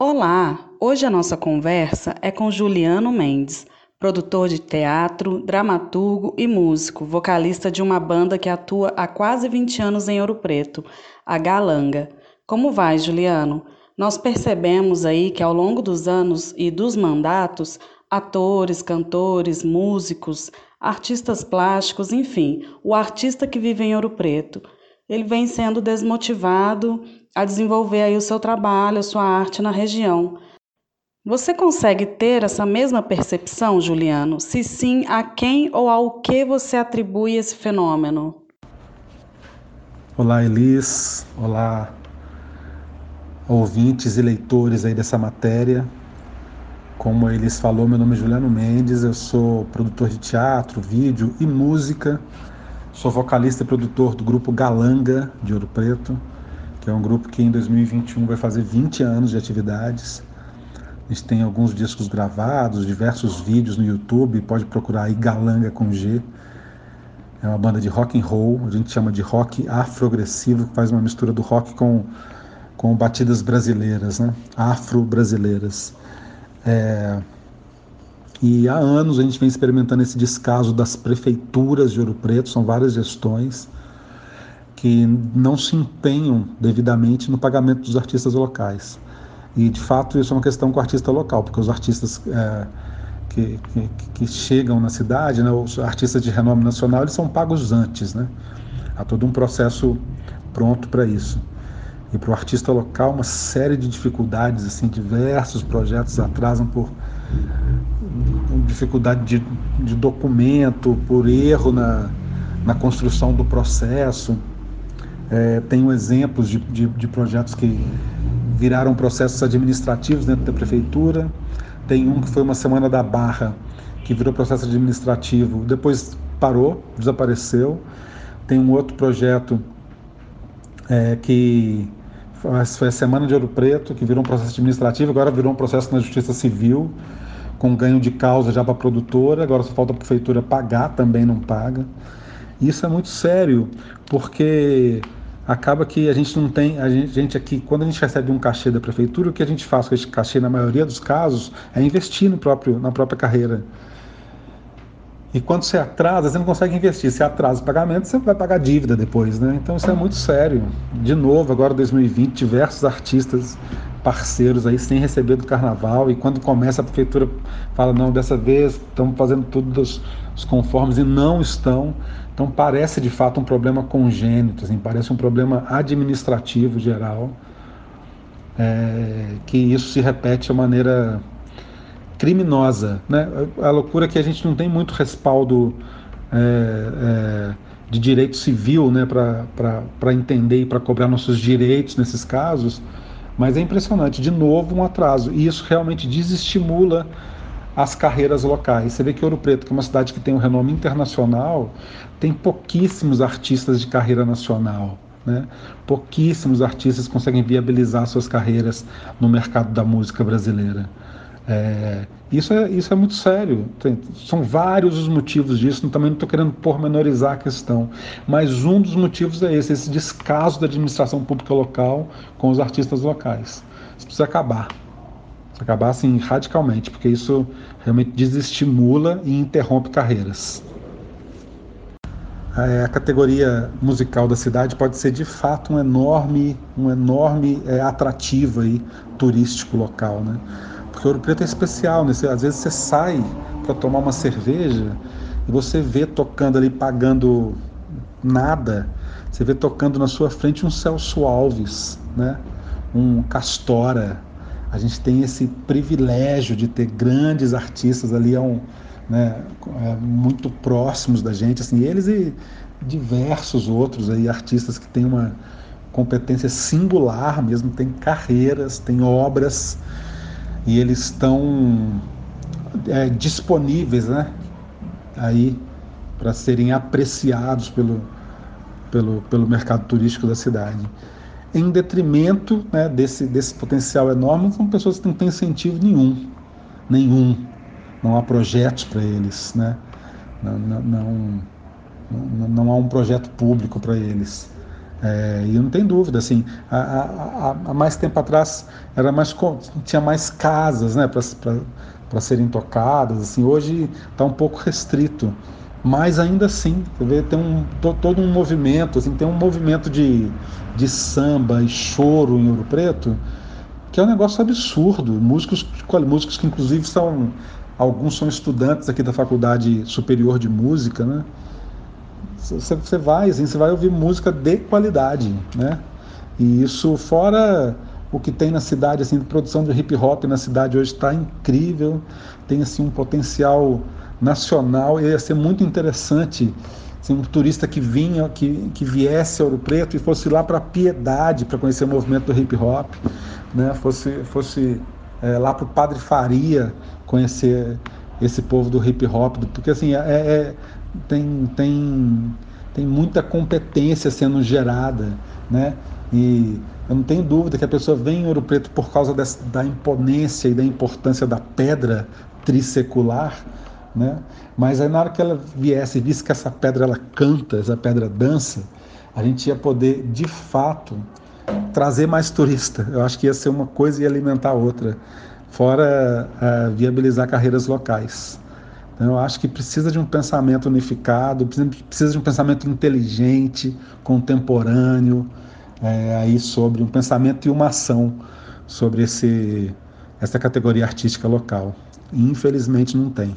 Olá! Hoje a nossa conversa é com Juliano Mendes, produtor de teatro, dramaturgo e músico, vocalista de uma banda que atua há quase 20 anos em Ouro Preto, a Galanga. Como vai, Juliano? Nós percebemos aí que ao longo dos anos e dos mandatos, atores, cantores, músicos, artistas plásticos, enfim, o artista que vive em Ouro Preto, ele vem sendo desmotivado a desenvolver aí o seu trabalho, a sua arte na região. Você consegue ter essa mesma percepção, Juliano? Se sim, a quem ou ao que você atribui esse fenômeno? Olá, Elis. Olá, ouvintes e leitores aí dessa matéria. Como a Elis falou, meu nome é Juliano Mendes, eu sou produtor de teatro, vídeo e música. Sou vocalista e produtor do grupo Galanga de Ouro Preto que é um grupo que em 2021 vai fazer 20 anos de atividades. A gente tem alguns discos gravados, diversos vídeos no YouTube, pode procurar aí Galanga com G. É uma banda de rock and roll, a gente chama de rock afro-agressivo, que faz uma mistura do rock com, com batidas brasileiras, né? afro-brasileiras. É... E há anos a gente vem experimentando esse descaso das prefeituras de Ouro Preto, são várias gestões que não se empenham devidamente no pagamento dos artistas locais. E, de fato, isso é uma questão com o artista local, porque os artistas é, que, que, que, chegam na cidade, né, os artistas de renome nacional, eles são pagos antes. Né? Há todo um processo pronto para isso. E para o artista local, uma série de dificuldades, assim, diversos projetos atrasam por dificuldade de, de documento, por erro na, na construção do processo. É, tenho exemplos de, de, de, projetos que viraram processos administrativos dentro da prefeitura. Tem um que foi uma semana da Barra, que virou processo administrativo, depois parou, desapareceu. Tem um outro projeto é, que foi a Semana de Ouro Preto, que virou um processo administrativo, agora virou um processo na Justiça Civil, com ganho de causa já para a produtora, agora só falta a prefeitura pagar, também não paga. Isso é muito sério, porque acaba que a gente não tem, a gente aqui, quando a gente recebe um cachê da prefeitura, o que a gente faz com esse cachê, na maioria dos casos, é investir no próprio, na própria carreira. E quando você atrasa, você não consegue investir. Se atrasa o pagamento, você vai pagar dívida depois, né? Então isso é muito sério. De novo, agora 2020, diversos artistas parceiros aí sem receber do carnaval e quando começa a prefeitura fala não dessa vez estamos fazendo tudo dos, dos conformes e não estão então parece de fato um problema congênito assim, parece um problema administrativo geral é, que isso se repete de maneira criminosa né a loucura é que a gente não tem muito respaldo é, é, de direito civil né para entender e para cobrar nossos direitos nesses casos mas é impressionante, de novo um atraso. E isso realmente desestimula as carreiras locais. Você vê que Ouro Preto, que é uma cidade que tem um renome internacional, tem pouquíssimos artistas de carreira nacional. Né? Pouquíssimos artistas conseguem viabilizar suas carreiras no mercado da música brasileira. É, isso, é, isso é muito sério. Tem, são vários os motivos disso, também não estou querendo pormenorizar a questão, mas um dos motivos é esse, esse descaso da administração pública local com os artistas locais. Isso precisa acabar. Precisa acabar assim radicalmente, porque isso realmente desestimula e interrompe carreiras. É, a categoria musical da cidade pode ser de fato um enorme, um enorme é, atrativo aí, turístico local, né? Porque Ouro Preto é especial, né? Às vezes você sai para tomar uma cerveja e você vê tocando ali, pagando nada, você vê tocando na sua frente um Celso Alves, né? um Castora. A gente tem esse privilégio de ter grandes artistas ali um, né, é, muito próximos da gente, assim, eles e diversos outros aí, artistas que têm uma competência singular mesmo, têm carreiras, têm obras e eles estão é, disponíveis, né? Aí para serem apreciados pelo, pelo, pelo mercado turístico da cidade. Em detrimento né, desse, desse potencial enorme, são pessoas que não têm incentivo nenhum, nenhum. Não há projetos para eles, né? Não, não, não, não, não há um projeto público para eles. É, e não tem dúvida, assim, há, mais tempo atrás era mais tinha mais casas, né, para serem tocadas, assim, hoje está um pouco restrito, mas ainda assim, você vê, tem um, todo um movimento, assim, tem um movimento de, de samba e choro em Ouro Preto, que é um negócio absurdo, músicos, músicos que inclusive são, alguns são estudantes aqui da Faculdade Superior de Música, né, você vai, assim, você vai ouvir música de qualidade, né? E isso fora o que tem na cidade, assim, produção de hip hop na cidade hoje está incrível, tem assim um potencial nacional e ia ser muito interessante assim, um turista que vinha, que, que viesse a Ouro Preto e fosse lá para Piedade para conhecer o movimento do hip hop, né? Fosse, fosse é, lá para o Padre Faria conhecer esse povo do hip hop, porque assim é, é tem, tem, tem muita competência sendo gerada, né? E eu não tenho dúvida que a pessoa vem em Ouro Preto por causa dessa, da imponência e da importância da pedra trissecular, né? Mas aí na hora que ela viesse e visse que essa pedra ela canta, essa pedra dança, a gente ia poder de fato trazer mais turista. Eu acho que ia ser uma coisa e alimentar a outra, fora uh, viabilizar carreiras locais. Então, eu acho que precisa de um pensamento unificado, precisa de um pensamento inteligente, contemporâneo, é, aí sobre um pensamento e uma ação sobre esse, essa categoria artística local. infelizmente não tem.